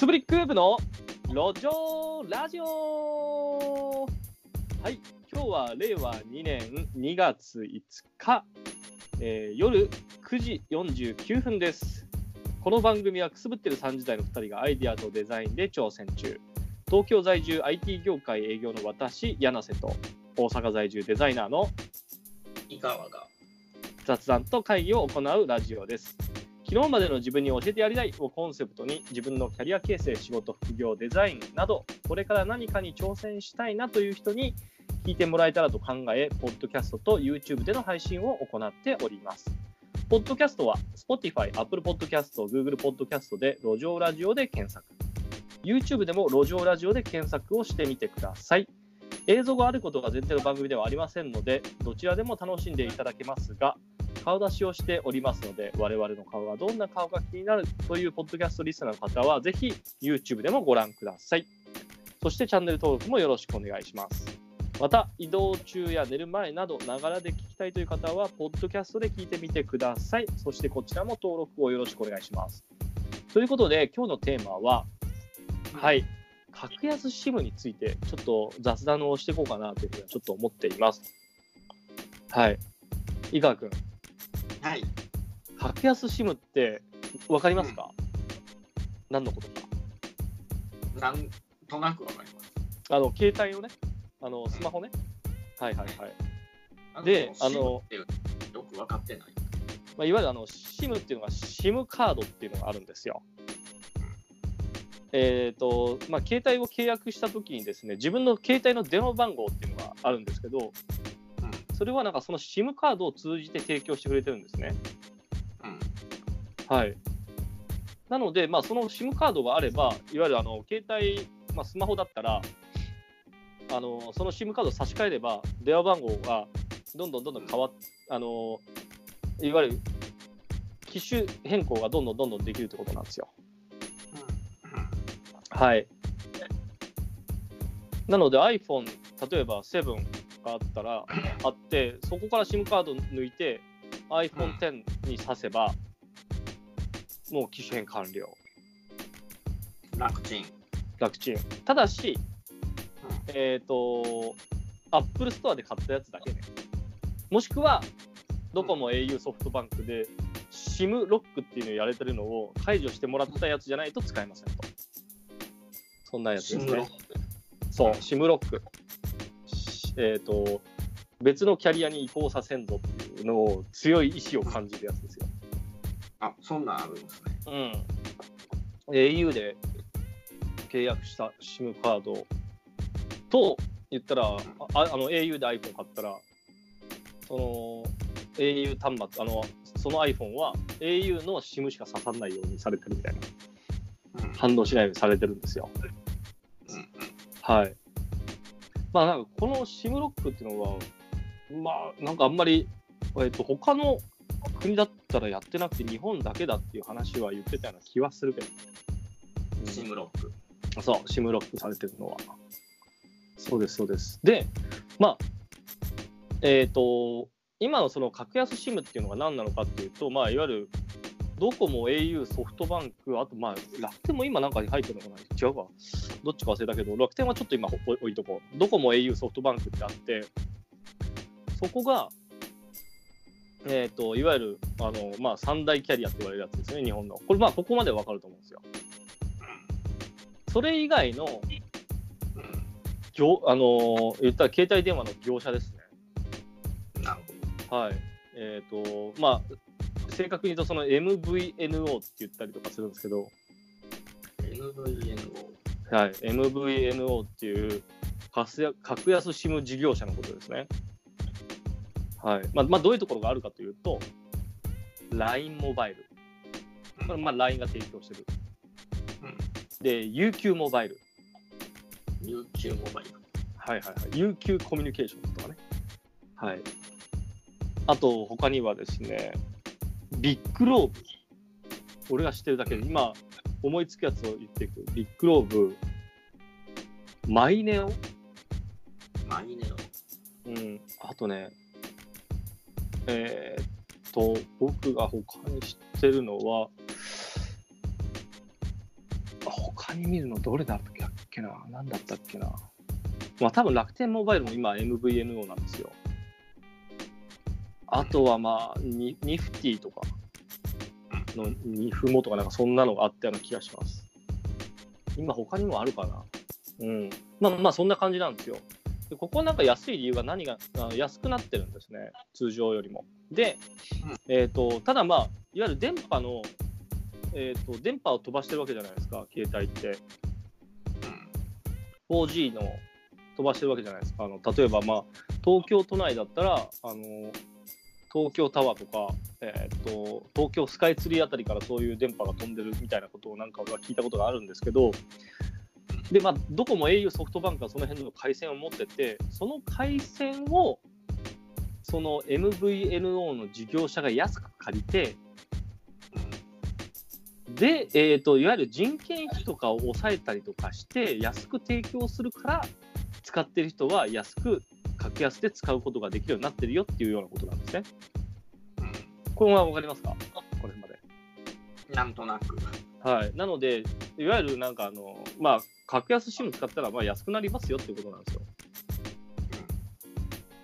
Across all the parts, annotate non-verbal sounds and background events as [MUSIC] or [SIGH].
スブリックウェブの路上ラジオはい、今日は令和2年2月5日、えー夜9時49分です。この番組はくすぶってる3時代の2人がアイディアとデザインで挑戦中。東京在住 IT 業界営業の私、柳瀬と大阪在住デザイナーの井川が雑談と会議を行うラジオです。昨日までの自分に教えてやりたいをコンセプトに自分のキャリア形成、仕事、副業、デザインなど、これから何かに挑戦したいなという人に聞いてもらえたらと考え、ポッドキャストと YouTube での配信を行っております。ポッドキャストは Spotify、Apple Podcast、Google Podcast で路上ラジオで検索。YouTube でも路上ラジオで検索をしてみてください。映像があることが前提の番組ではありませんので、どちらでも楽しんでいただけますが、顔出しをしておりますので、我々の顔がどんな顔が気になるというポッドキャストリスナーの方は、ぜひ YouTube でもご覧ください。そしてチャンネル登録もよろしくお願いします。また、移動中や寝る前など、ながらで聞きたいという方は、ポッドキャストで聞いてみてください。そしてこちらも登録をよろしくお願いします。ということで、今日のテーマは、はい、格安 SIM について、ちょっと雑談をしていこうかなというふうにちょっと思っています。はい。井川君、はい。格安 SIM って分かりますか、何のことか？なんとなくわかります。あの携帯をねあのスマホね。はいはいはい、あであのよく分かってない。まあ、いわゆるあの SIM っていうのが SIM カードっていうのがあるんですよ。えっ、とまあ携帯を契約した時にですね自分の携帯の電話番号っていうのがあるんですけどうんそれはなんかその SIM カードを通じて提供してくれてるんですねうんはい。なので、まあ、その SIM カードがあれば、いわゆるあの携帯、まあ、スマホだったら、あのその SIM カードを差し替えれば、電話番号がどんどんどんどん変わっあのいわゆる機種変更がどんどんどんどんできるってことなんですよ。はい。なので iPhone、例えば7があったら、あって、そこから SIM カード抜いて iPhone X に挿せば、もう機種変完了。うん楽ちん楽ちん。ただし、えっ、と、Apple Store で買ったやつだけね。もしくは、ドコモ、au、ソフトバンクで SIM ロックっていうのをやれてるのを解除してもらったやつじゃないと使えませんと。そんなやつですね。そう、SIM ロック。えっ、と、別のキャリアに移行させんぞっていうのを強い意志を感じるやつですよ。あそんなんあるんですねうん。au で契約した SIM カードと言ったら、ああの au で iPhone 買ったら、その au 端末、あのその iPhone は au の SIM しか刺さらないようにされてるみたいな、うん反応しないようにされてるんですよ。はい。まあなんかこの SIM ロックっていうのは、まあなんかあんまり、えっと他の国だったらやってなくて日本だけだっていう話は言ってたような気はするけど。シムロックそう、SIM ロックされてるのは。そうです、そうです。で、まあ、えっ、と、今のその格安 SIM っていうのが何なのかっていうと、まあ、いわゆるドコモ、au、ソフトバンク、あと、まあ、楽天も今なんかに入ってるのかな？違うか。どっちか忘れたけど、楽天はちょっと今置置いとこう。ドコモ、au、ソフトバンクってあって、そこが、えっ、と、いわゆる、あの、まあ、三大キャリアって言われるやつですね、日本の。これ、まあ、ここまでわかると思うんですよ。それ以外の業、あのー言ったら携帯電話の業者ですね。なるほはい。えっ、と、まあ、正確に言うと、その MVNO って言ったりとかするんですけど、ど NVNO はい。MVNO っていう格安 SIM 事業者のことですね。はい。まあ、まあ、どういうところがあるかというと、LINE モバイル。これ、まあ、LINE が提供してる。うんで、UQ モバイル。UQ モバイルはいはいはい。UQ コミュニケーションズとかね。はい。あと、他にはですね、ビッグローブ。俺が知ってるだけで、今、思いつくやつを言っていく。ビッグローブ、マイネオ？マイネオうん。あとね、えーっと、僕が他に知ってるのは、あ他他に見るのどれだったっけな？何だったっけな？まあ多分楽天モバイルも今 MVNO なんですよ。あとはまあニニフティとかのニフモとかなんかそんなのがあったような気がします。今他にもあるかな？うん。まあまあそんな感じなんですよ。でここなんか安い理由が何があ安くなってるんですね。通常よりも。で、えっ、と、ただまあ、いわゆる電波の、えっ、と、電波を飛ばしてるわけじゃないですか、携帯って。4G の飛ばしてるわけじゃないですか。あの例えば、まあ、東京都内だったら、あの東京タワーとか、えー、と東京スカイツリーあたりからそういう電波が飛んでるみたいなことをなんか俺は聞いたことがあるんですけど、でまあ、どこも au ソフトバンクはその辺の回線を持ってて、その回線をその MVNO の事業者が安く借りて、で、えーと、いわゆる人件費とかを抑えたりとかして、安く提供するから、使ってる人は安く、格安で使うことができるようになってるよっていうようなことなんですね。これは分かりますか？これまで。なんとなく。はい。なので、いわゆるなんかあの、まあ、格安 SIM 使ったらまあ安くなりますよっていうことなんですよ。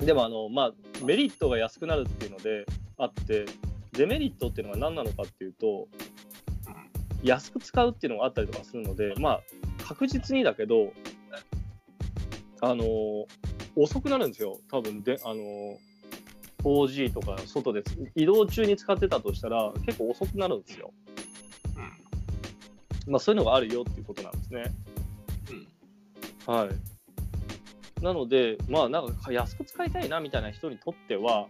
でもあの、まあ、メリットが安くなるっていうのであって、デメリットっていうのが何なのかっていうと、安く使うっていうのがあったりとかするので、まあ、確実にだけど、あの遅くなるんですよ、多分で、あの 4G とか外で移動中に使ってたとしたら、結構遅くなるんですよ。まあ、そういうのがあるよっていうことなんですね。はい。なので、まあ、なんか安く使いたいなみたいな人にとっては、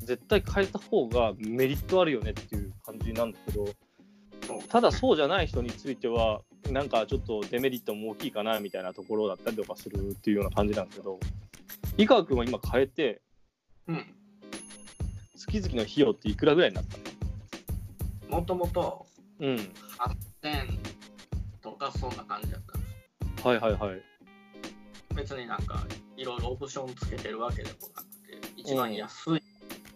絶対変えた方がメリットあるよねっていう感じなんだけど、ただそうじゃない人については、なんかちょっとデメリットも大きいかなみたいなところだったりとかするっていうような感じなんですけど、井川君は今変えて、うん。月々の費用っていくらぐらいになった？のもともとうん。8000とかそんな感じだった。はいはいはい。別になんかいろいろオプションつけてるわけでもなくて、一番安い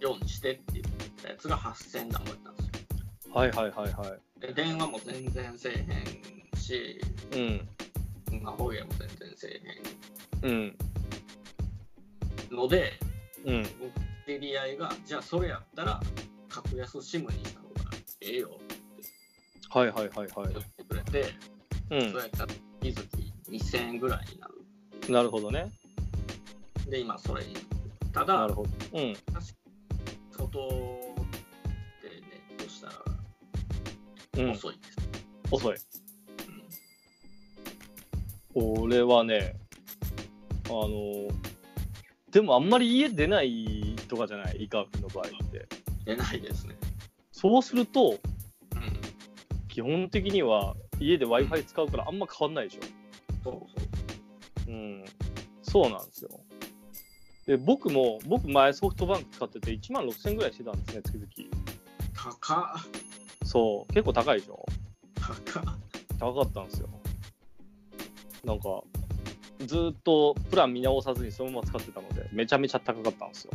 ようにしてって言ったやつが8000だもんったんですよ。はいはいはいは電話も全然せえへんし、うん。まあ、方言も全然せえうん。へん。ので、うん。僕知り合いが、じゃあそれやったら格安 SIM にした方がええよはいはいはいはいって言。ってくれて、うそうやったら月々2000円ぐらいになる。なるほどね。で、今それに。たなる、ほど。うん。外でネットしたらうん。遅いです。遅い。うん俺はね、あの、でもあんまり家出ないとかじゃない、井川君の場合って。出ないですね。そうすると、うん。基本的には家で Wi-Fi 使うからあんま変わんないでしょ。そうそう。うん。そうなんですよ。で、僕も、僕前ソフトバンク使ってて1万6000ぐらいしてたんですね、月々。高っ。そう、結構高いでしょ？高っ。高かったんですよ。なんか、ずーっとプラン見直さずにそのまま使ってたので、めちゃめちゃ高かったんですよ。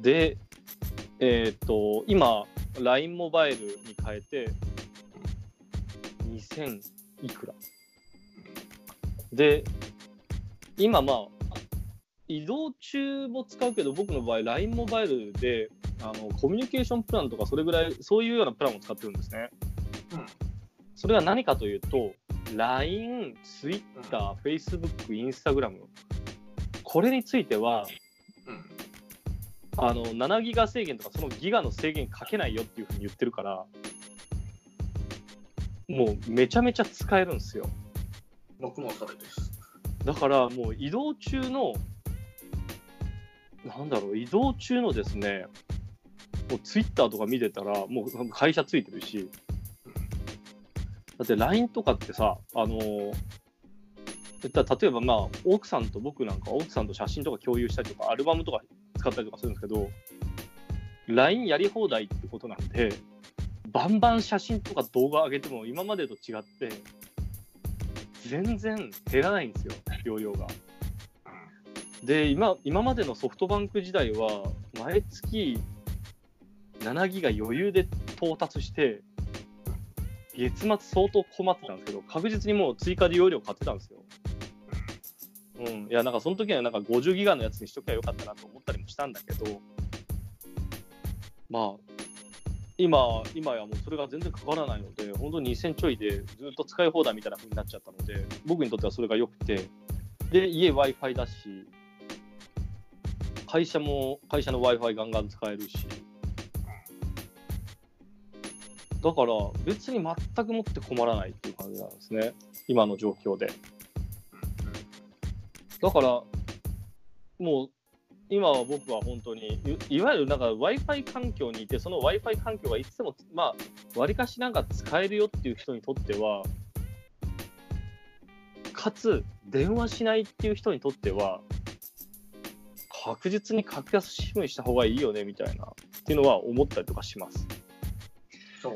で、えっ、と、今、LINE モバイルに変えて、2000いくらで、今まあ、移動中も使うけど、僕の場合、LINE モバイルで、あのコミュニケーションプランとか、それぐらい、そういうようなプランを使ってるんですね。うん。それは何かというと、LINE、Twitter、Facebook、Instagram、これについては、うん。あの7ギガ制限とかそのギガの制限かけないよっていうふうに言ってるからもうめちゃめちゃ使えるんですよ僕もそれです。だからもう移動中のなんだろう移動中のですねもうツイッターとか見てたらもう会社ついてるしだって LINE とかってさあの言ったら例えばまあ奥さんと僕なんか奥さんと写真とか共有したりとかアルバムとか使ったりとかするんですけど LINE やり放題ってことなんでバンバン写真とか動画上げても今までと違って全然減らないんですよ容量が。で今今までのソフトバンク時代は毎月7ギガ余裕で到達して月末相当困ってたんですけど、確実にもう追加で容量買ってたんですよ。うん、いや、なんかその時はなんか50ギガのやつにしときゃよかったなと思ったりもしたんだけど、まあ、今、今やもうそれが全然かからないので、本当に2000ちょいでずっと使い放題みたいな風になっちゃったので、僕にとってはそれが良くて、で、家 Wi-Fi だし、会社も、会社の Wi-Fi ガンガン使えるし、だから別に全くもって困らないっていう感じなんですね、今の状況で。だから、もう今は僕は本当に、いいわゆるなんか Wi-Fi 環境にいて、その Wi-Fi 環境がいつでも、まあ、わりかしなんか使えるよっていう人にとっては、かつ、電話しないっていう人にとっては、確実に格安 SIM にした方がいいよねみたいなっていうのは思ったりとかします。そう。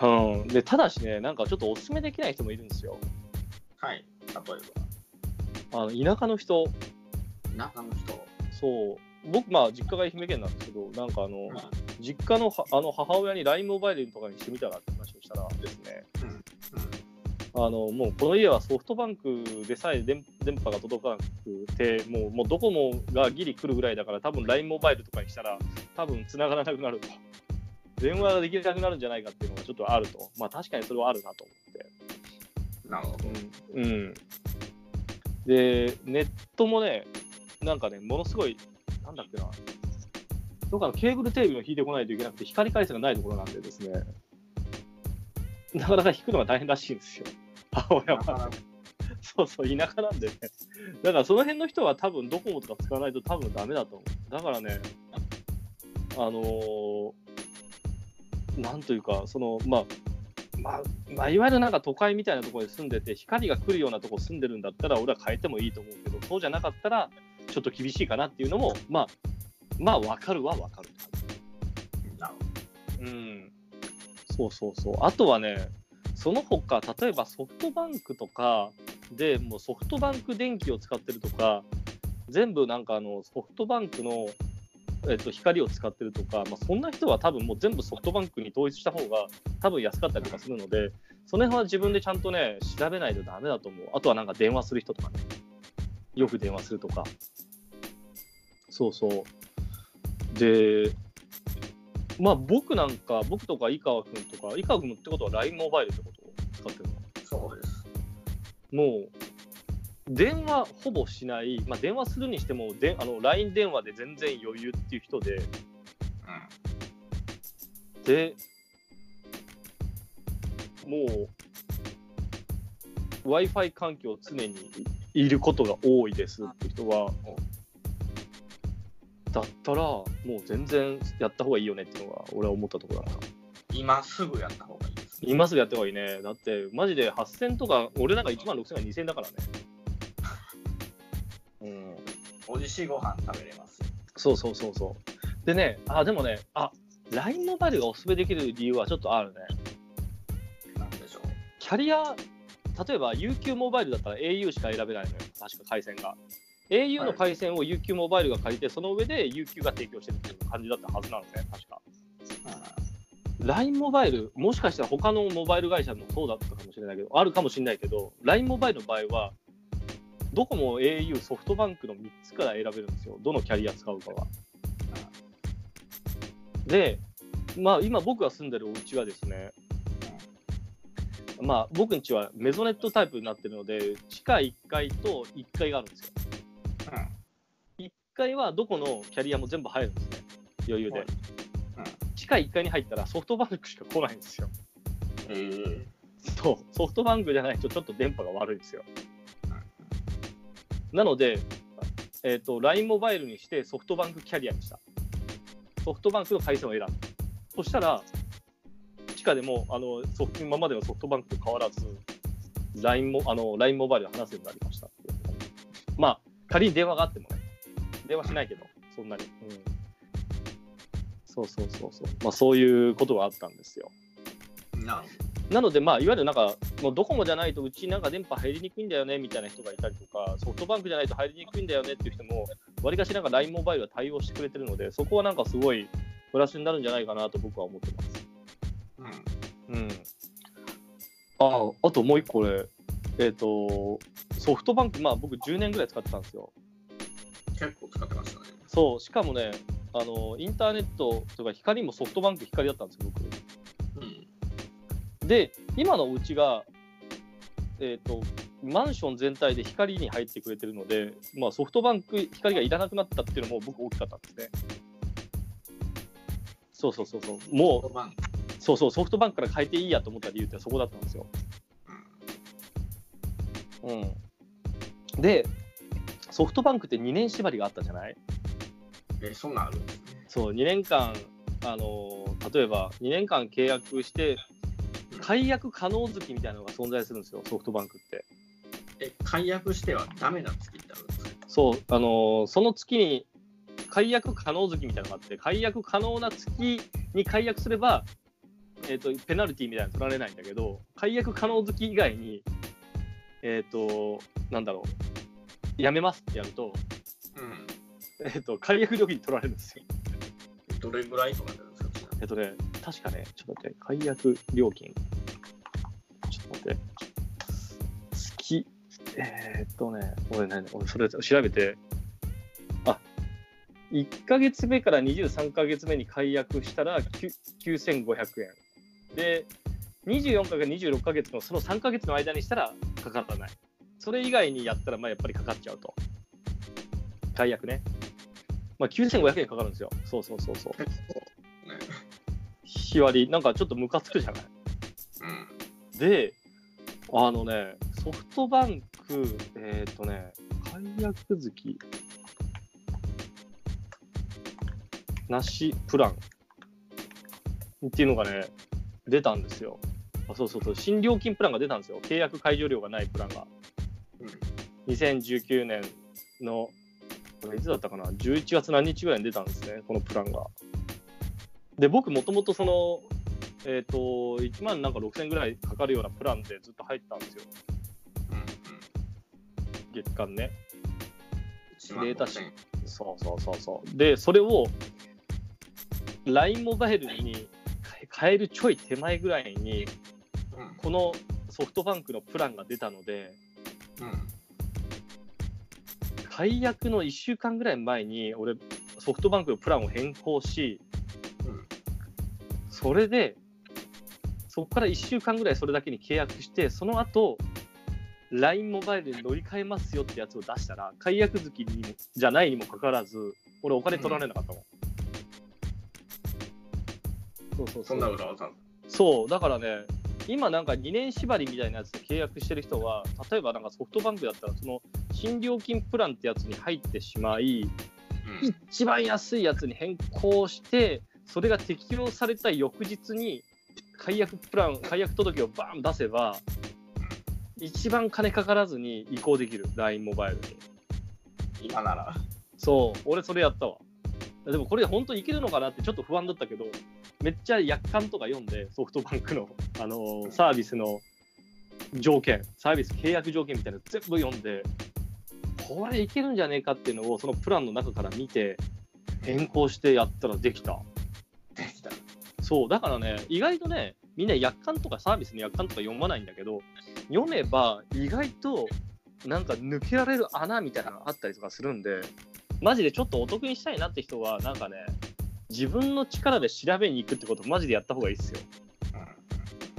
うん、でただしね、なんかちょっとお勧めできない人もいるんですよ。はい。例えあの田舎の人、ば、中の人。そう、僕、まあ、実家が愛媛県なんですけど、なんかあの、うん実家のはあの母親に LINE モバイルとかにしてみたらって話をしたらですね、あのもうこの家はソフトバンクでさえ電電波が届かなくて、もうもうドコモがギリ来るぐらいだから、多分 LINE モバイルとかにしたら、多分繋がらなくなると。電話ができなくなるんじゃないかっていうのがちょっとあると。まあ確かにそれはあるなと思って。うん。なるほど。うん。うん、で、ネットもね、なんかね、ものすごい、なんだっけな、どっかのケーブルテレビを引いてこないといけなくて、光回線がないところなんでですね、なかなか引くのが大変らしいんですよ。母親は。そうそう、田舎なんでね。だからその辺の人は多分ドコモとか使わないと多分ダメだと思う。だからね、あのーなんというか、その、まあ、まあ、まあ、いわゆるなんか都会みたいなところに住んでて、光が来るようなところ住んでるんだったら、俺は変えてもいいと思うけど、そうじゃなかったら、ちょっと厳しいかなっていうのも、まあ、まあ、わかるはわかる。うん、そうそうそう。あとはね、その他、例えばソフトバンクとかでもうソフトバンク電気を使ってるとか、全部なんかあのソフトバンクの、えっと、光を使ってるとか、まあ、そんな人は多分もう全部ソフトバンクに統一した方が多分安かったりとかするので、その辺は自分でちゃんとね、調べないとダメだと思う。あとはなんか電話する人とかね、よく電話するとか。そうそう。で、まあ僕なんか、僕とか井川君とか、井川君ってことは LINE モバイルってこと？を使ってるの。そうです。もう、電話ほぼしない、まあ、電話するにしてもであの LINE 電話で全然余裕っていう人で、で、もう、Wi-Fi 環境常にいることが多いですって人は、だったら、もう全然やった方がいいよねっていうのが、俺は思ったところだな。今すぐやった方がいいです、ね。今すぐやった方がいいね。だって、マジで8000とか、俺なんか1万6000が2000だからね。うん。美味しいご飯食べれますよ。そうそうそうそう。でね、あ、でもね、あ、LINE モバイルがおすすめできる理由はちょっとあるね。なんでしょう。キャリア、例えば UQ モバイルだったら au しか選べないのよ、確か回線が。au の回線を UQ モバイルが借りて、その上で UQ が提供してるっていう感じだったはずなのね、確か。LINE モバイル、もしかしたら他のモバイル会社もそうだったかもしれないけど、あるかもしれないけど、LINE モバイルの場合は、どこも au、ソフトバンクの3つから選べるんですよ、どのキャリア使うかは。で、まあ、今僕が住んでるお家がですね、まあ、僕ん家はメゾネットタイプになってるので、地下1階と1階があるんですよ。1階はどこのキャリアも全部入るんですね、余裕で。地下1階に入ったらソフトバンクしか来ないんですよ。えー、そう、ソフトバンクじゃないとちょっと電波が悪いんですよ。なので、えっ、と、LINE モバイルにしてソフトバンクキャリアにした。ソフトバンクの回線を選ぶ。そしたら、地下でもあのソフ今までのソフトバンクと変わらず、LINE もあの LINE モバイルで話せるようになりましたまあ、仮に電話があってもね、電話しないけど、そんなに。うん、そうそうそうそう。まあ、そういうことがあったんですよ。ななので、まあ、いわゆるなんか、もうドコモじゃないとうちなんか電波入りにくいんだよねみたいな人がいたりとか、ソフトバンクじゃないと入りにくいんだよねっていう人も、わりかしなんか LINE モバイルは対応してくれてるので、そこはなんかすごいプラスになるんじゃないかなと僕は思ってます。うん。うん。ああともう一個俺、えっ、と、ソフトバンク、まあ僕10年ぐらい使ってたんですよ。結構使ってましたね。そう、しかもね、あのインターネットとか光もソフトバンク光だったんですよ、僕。うん。で、今のうちが、えっ、と、マンション全体で光に入ってくれてるので、まあ、ソフトバンク光がいらなくなったっていうのも僕大きかったんですね。そうそうそうそう。もう、そうそう、ソフトバンクから変えていいやと思った理由ってそこだったんですよ。うん。で、ソフトバンクって2年縛りがあったじゃない？え、そんなんある。そう、2年間、あの例えば2年間契約して、解約可能月みたいなのが存在するんですよ、ソフトバンクって。え、解約してはダメな月ってあるんですか？そう、あのその月に解約可能月みたいなのがあって、解約可能な月に解約すれば、えー、とペナルティーみたいなの取られないんだけど、解約可能月以外に、えっ、と、なんだろう、やめますってやると、うん。えっ、と、解約料金取られるんですよ。どれぐらいとかなんですか？えっとね、確かね、ちょっと待って、解約料金。っと待って。月、えーっとね、俺ね、俺それ調べて、あ1ヶ月目から23ヶ月目に解約したらきゅ9500円。で、24ヶ月、26ヶ月のその3ヶ月の間にしたらかからない。それ以外にやったら、まあやっぱりかかっちゃうと。解約ね。まあ9500円かかるんですよ。そうそうそうそう。日割り、なんかちょっとムカつくじゃない。うん。で、あのね、ソフトバンク、えっ、とね、解約月なしプランっていうのがね、出たんですよ。あそうそうそう、新料金プランが出たんですよ。契約解除料がないプランが。うん。2019年の、これいつだったかな、11月何日ぐらいに出たんですね、このプランが。で、僕、もともとその、えっ、と、1万なんか6000円ぐらいかかるようなプランでずっと入ってたんですよ。月間ね。1万データし5000そうそうそうそう。で、それを LINE モバイルに変えるちょい手前ぐらいに、うん。このソフトバンクのプランが出たので、うん。解約の1週間ぐらい前に、俺、ソフトバンクのプランを変更し、うん。それで、そこから1週間ぐらいそれだけに契約して、その後 LINE モバイルに乗り換えますよってやつを出したら、解約月にもじゃないにもかかわらず、俺、お金取られなかったもん。そうそうそそんな裏技。そう、だからね、今なんか2年縛りみたいなやつで契約してる人は、例えばなんかソフトバンクだったら、その新料金プランってやつに入ってしまい、うん。一番安いやつに変更して、それが適用された翌日に解約プラン、解約届をバーン出せば、一番金かからずに移行できる、LINE モバイルに。今なら。そう、俺それやったわ。でもこれ本当いけるのかなってちょっと不安だったけど、めっちゃ約款とか読んで、ソフトバンクの、あのーサービスの条件、サービス契約条件みたいなの全部読んで、これいけるんじゃねえかっていうのをそのプランの中から見て、変更してやったらできた。そう、だからね、意外とね、みんな約款とかサービスの約款とか読まないんだけど、読めば意外となんか抜けられる穴みたいなのがあったりとかするんで、マジでちょっとお得にしたいなって人は、なんかね、自分の力で調べに行くってことマジでやった方がいいですよ。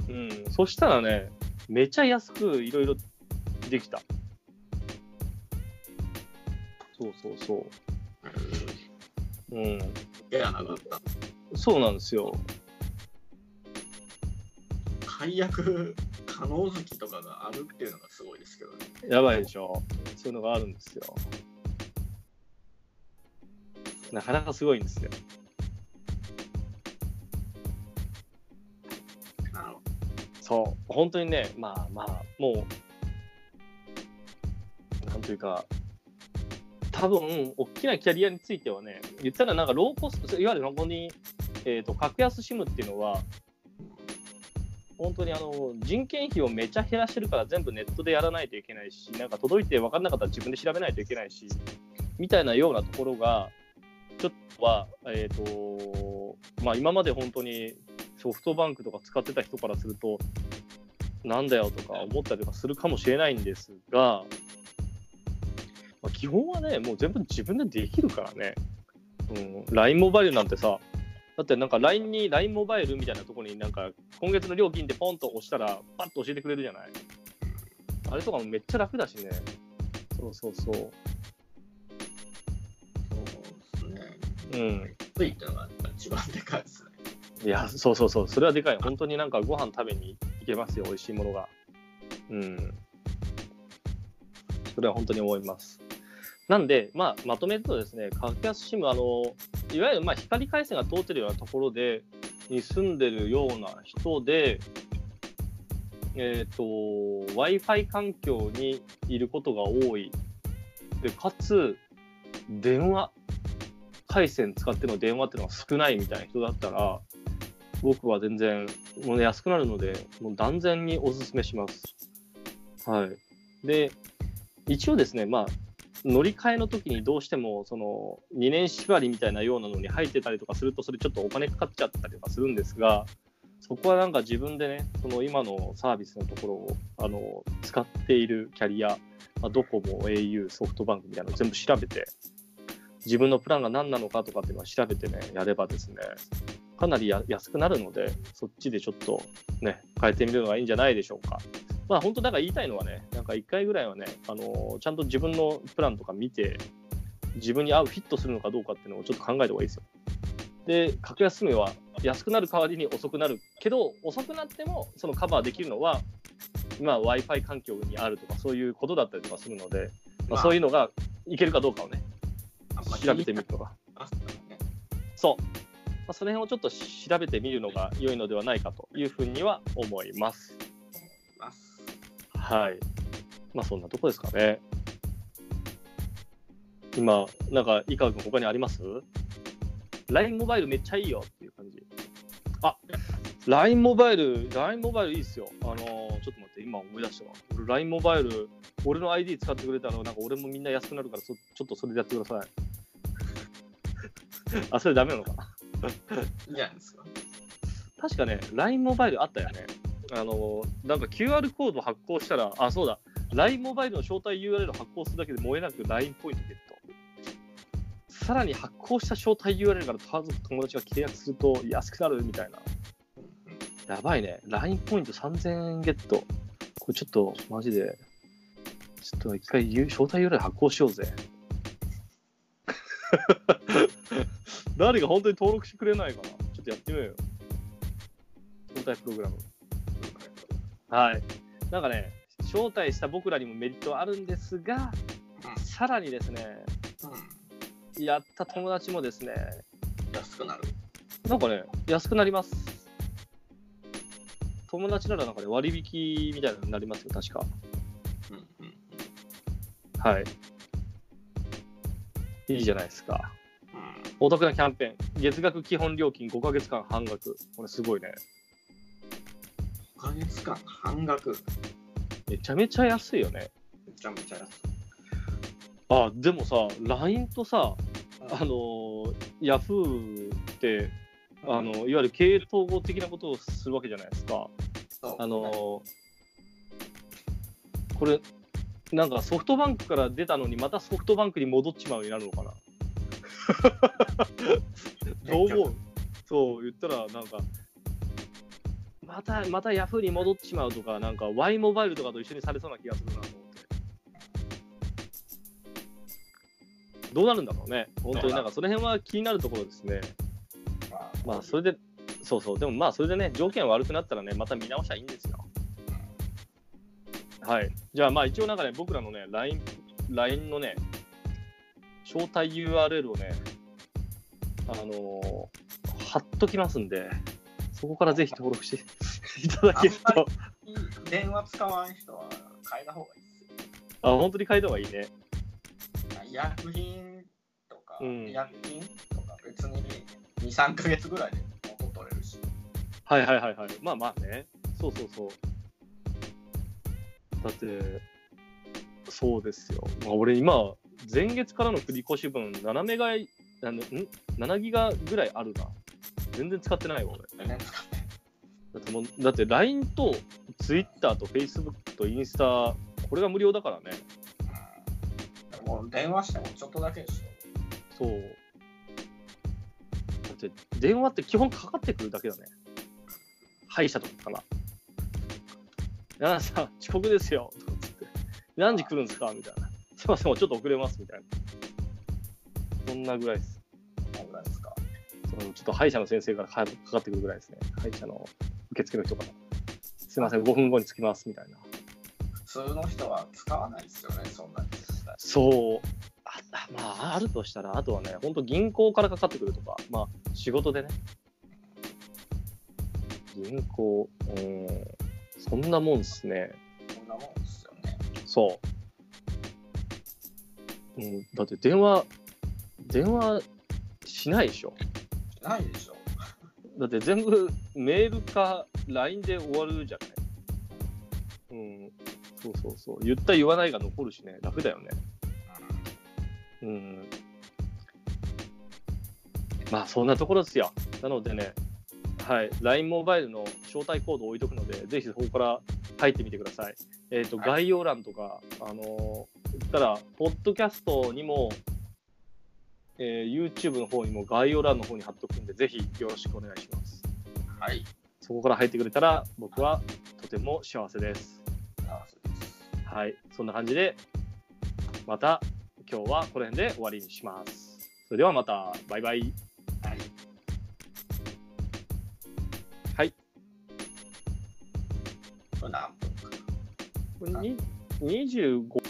うん、そしたらね、めちゃ安くいろいろできた。そうそうそうん。う。うん、いや、なかった。そうなんですよ。解約可能月とかがあるっていうのがすごいですけどね。やばいでしょ。そういうのがあるんですよ。なかなかすごいんですよ。なるほど。そう、本当にね、まあまあ、もう、なんというか、多分大きなキャリアについてはね、言ったらなんかローコスト、いわゆるここに、えー、と格安 SIM っていうのは、本当にあの人件費をめちゃ減らしてるから全部ネットでやらないといけないし、なんか届いて分かんなかったら自分で調べないといけないし、みたいなようなところが、ちょっとは、えっ、と、まあ今まで本当にソフトバンクとか使ってた人からすると、なんだよとか思ったりとかするかもしれないんですが、まあ、基本はね、もう全部自分でできるからね。うん、LINE モバイルなんてさ、だってなんか LINE に LINE モバイルみたいなところになんか今月の料金でポンと押したらパッと教えてくれるじゃない？あれとかもめっちゃ楽だしね。そうそうそう。そうですね。うん。ついってのが一番でかいですね。いや、そうそうそう、それはでかい。本当になんかご飯食べに行けますよ、美味しいものが。うん。それは本当に思います。なんで、まあ、まとめるとですね、格安 SIM、あの、いわゆるまあ光回線が通ってるようなところで、に住んでるような人で、えっ、と、Wi-Fi 環境にいることが多い。で、かつ、電話、回線使っての電話っていうのが少ないみたいな人だったら、僕は全然もうね安くなるので、もう断然にお勧めします。はい。で、一応ですね、まあ、乗り換えの時にどうしても、その、2年縛りみたいなようなのに入ってたりとかすると、それちょっとお金かかっちゃったりとかするんですが、そこはなんか自分でね、その今のサービスのところを、あの、使っているキャリア、まあ、ドコモ、au、ソフトバンクみたいなの全部調べて、自分のプランが何なのかとかっていうのは調べてね、やればですね、かなり安くなるので、そっちでちょっとね、変えてみるのがいいんじゃないでしょうか。まあ本当、なんか言いたいのはね、なんか1回ぐらいはね、あのーちゃんと自分のプランとか見て、自分に合うフィットするのかどうかっていうのをちょっと考えた方がいいですよ。で、格安 SIM は安くなる代わりに遅くなるけど、遅くなってもそのカバーできるのは、今 Wi-Fi 環境にあるとか、そういうことだったりとかするので、まあ、そういうのがいけるかどうかをね、調べてみるのが。ますか。そう。まあ、その辺をちょっと調べてみるのが良いのではないかというふうには思い。ます。はい。まあそんなとこですかね。今、なんか、井川君他にあります ?LINE モバイルめっちゃいいよっていう感じ。あ LINE モバイル、LINE モバイルいいっすよ。あのーちょっと待って、今思い出したわ。俺 LINE モバイル、俺の ID 使ってくれたら、なんか俺もみんな安くなるからそ、ちょっとそれでやってください。[LAUGHS] あ、それダメなのかな？いいじゃないですか？確かね、LINE モバイルあったよね。あの、なんか QR コード発行したら、あ、そうだ、LINE モバイルの招待 URL 発行するだけで燃えなく LINE ポイントゲット。さらに発行した招待 URL から家族、友達が契約すると安くなるみたいな。やばいね。LINE ポイント3000円ゲット。これちょっと、マジで、ちょっと一回招待 URL 発行しようぜ。[LAUGHS] 誰が本当に登録してくれないかなちょっとやってみようよ。招待プログラム。はい。なんかね、招待した僕らにもメリットはあるんですが、さらにですね、うん。うんやった友達もですね、安くなる。なんかね、安くなります。友達ならなんかね、割引みたいなのになりますよ、確か。うんうんはい。いいじゃないですか。うん。お得なキャンペーン。月額基本料金5ヶ月間半額。これすごいね。5ヶ月間半額。めちゃめちゃ安いよね。めちゃめちゃ安い。あ、でもさ、LINE とさ、あのー、Yahoo って、あのいわゆる経営統合的なことをするわけじゃないですか。あのーこれ、なんかソフトバンクから出たのに、またソフトバンクに戻っちまうようになるのかな。[LAUGHS] どう思う？そう言ったら、なんか、また、またヤフーに戻っちまうとか、なんか Y モバイルとかと一緒にされそうな気がするなと思って。どうなるんだろうね。本当になんかその辺は気になるところですね。まあ、それで、そうそう、でもまあ、それでね、条件悪くなったらね、また見直したらいいんですよ。はい。じゃあ、まあ、一応なんかね、僕らのね、LINE、LINE のね、招待 URL をね、あのー貼っときますんで、そこからぜひ登録して [LAUGHS] いただけると、電話使わん人は変えた方がいいですよ。あ、本当に書いた方がいいね。医薬品とか、うん医薬品とか別に2、3ヶ月ぐらいで元取れるし。はいはいはいはい。まあまあね。そうそうそう。だって、そうですよ。まあ、俺今、前月からの繰り越し分、7メガイ、あのん ?7 ギガぐらいあるな。全然使ってないわ、俺。全然使ってないだってもうだって LINE と Twitter と Facebook とインスタ、これが無料だからね。うん、もう電話してもちょっとだけでしょ。そう。だって電話って基本かかってくるだけだね。歯医者とかから。柳井さん、遅刻ですよ。とかつって。何時来るんですか？みたいな。すいません、もうちょっと遅れます。みたいな。そんなぐらいです。ちょっと歯医者の先生からかかってくるぐらいですね。歯医者の受付の人から。すいません、5分後に着きます。みたいな。普通の人は使わないですよね、そんなに。そう。あまあ、あるとしたら、あとはね、本当銀行からかかってくるとか、まあ、仕事でね。銀行、うん、そんなもんですね。そんなもんですよね。そう。うん、だって電話、電話しないでしょ。ないでしょ。だって全部メールか LINE で終わるじゃない。うん、そうそうそう。言った言わないが残るしね、楽だよね。うん。まあ、そんなところですよ。なのでね、はい、LINE モバイルの招待コードを置いとくので、ぜひそこから入ってみてください。えっ、と、概要欄とか、あのー言ったら、ポッドキャストにも、えー YouTube の方にも概要欄の方に貼っとくんで、ぜひよろしくお願いします。はい。そこから入ってくれたら、僕はとても幸せです。はい、そんな感じで、また今日はこの辺で終わりにします。それではまた、バイバイ。はい。はい。これ何分かな？これに25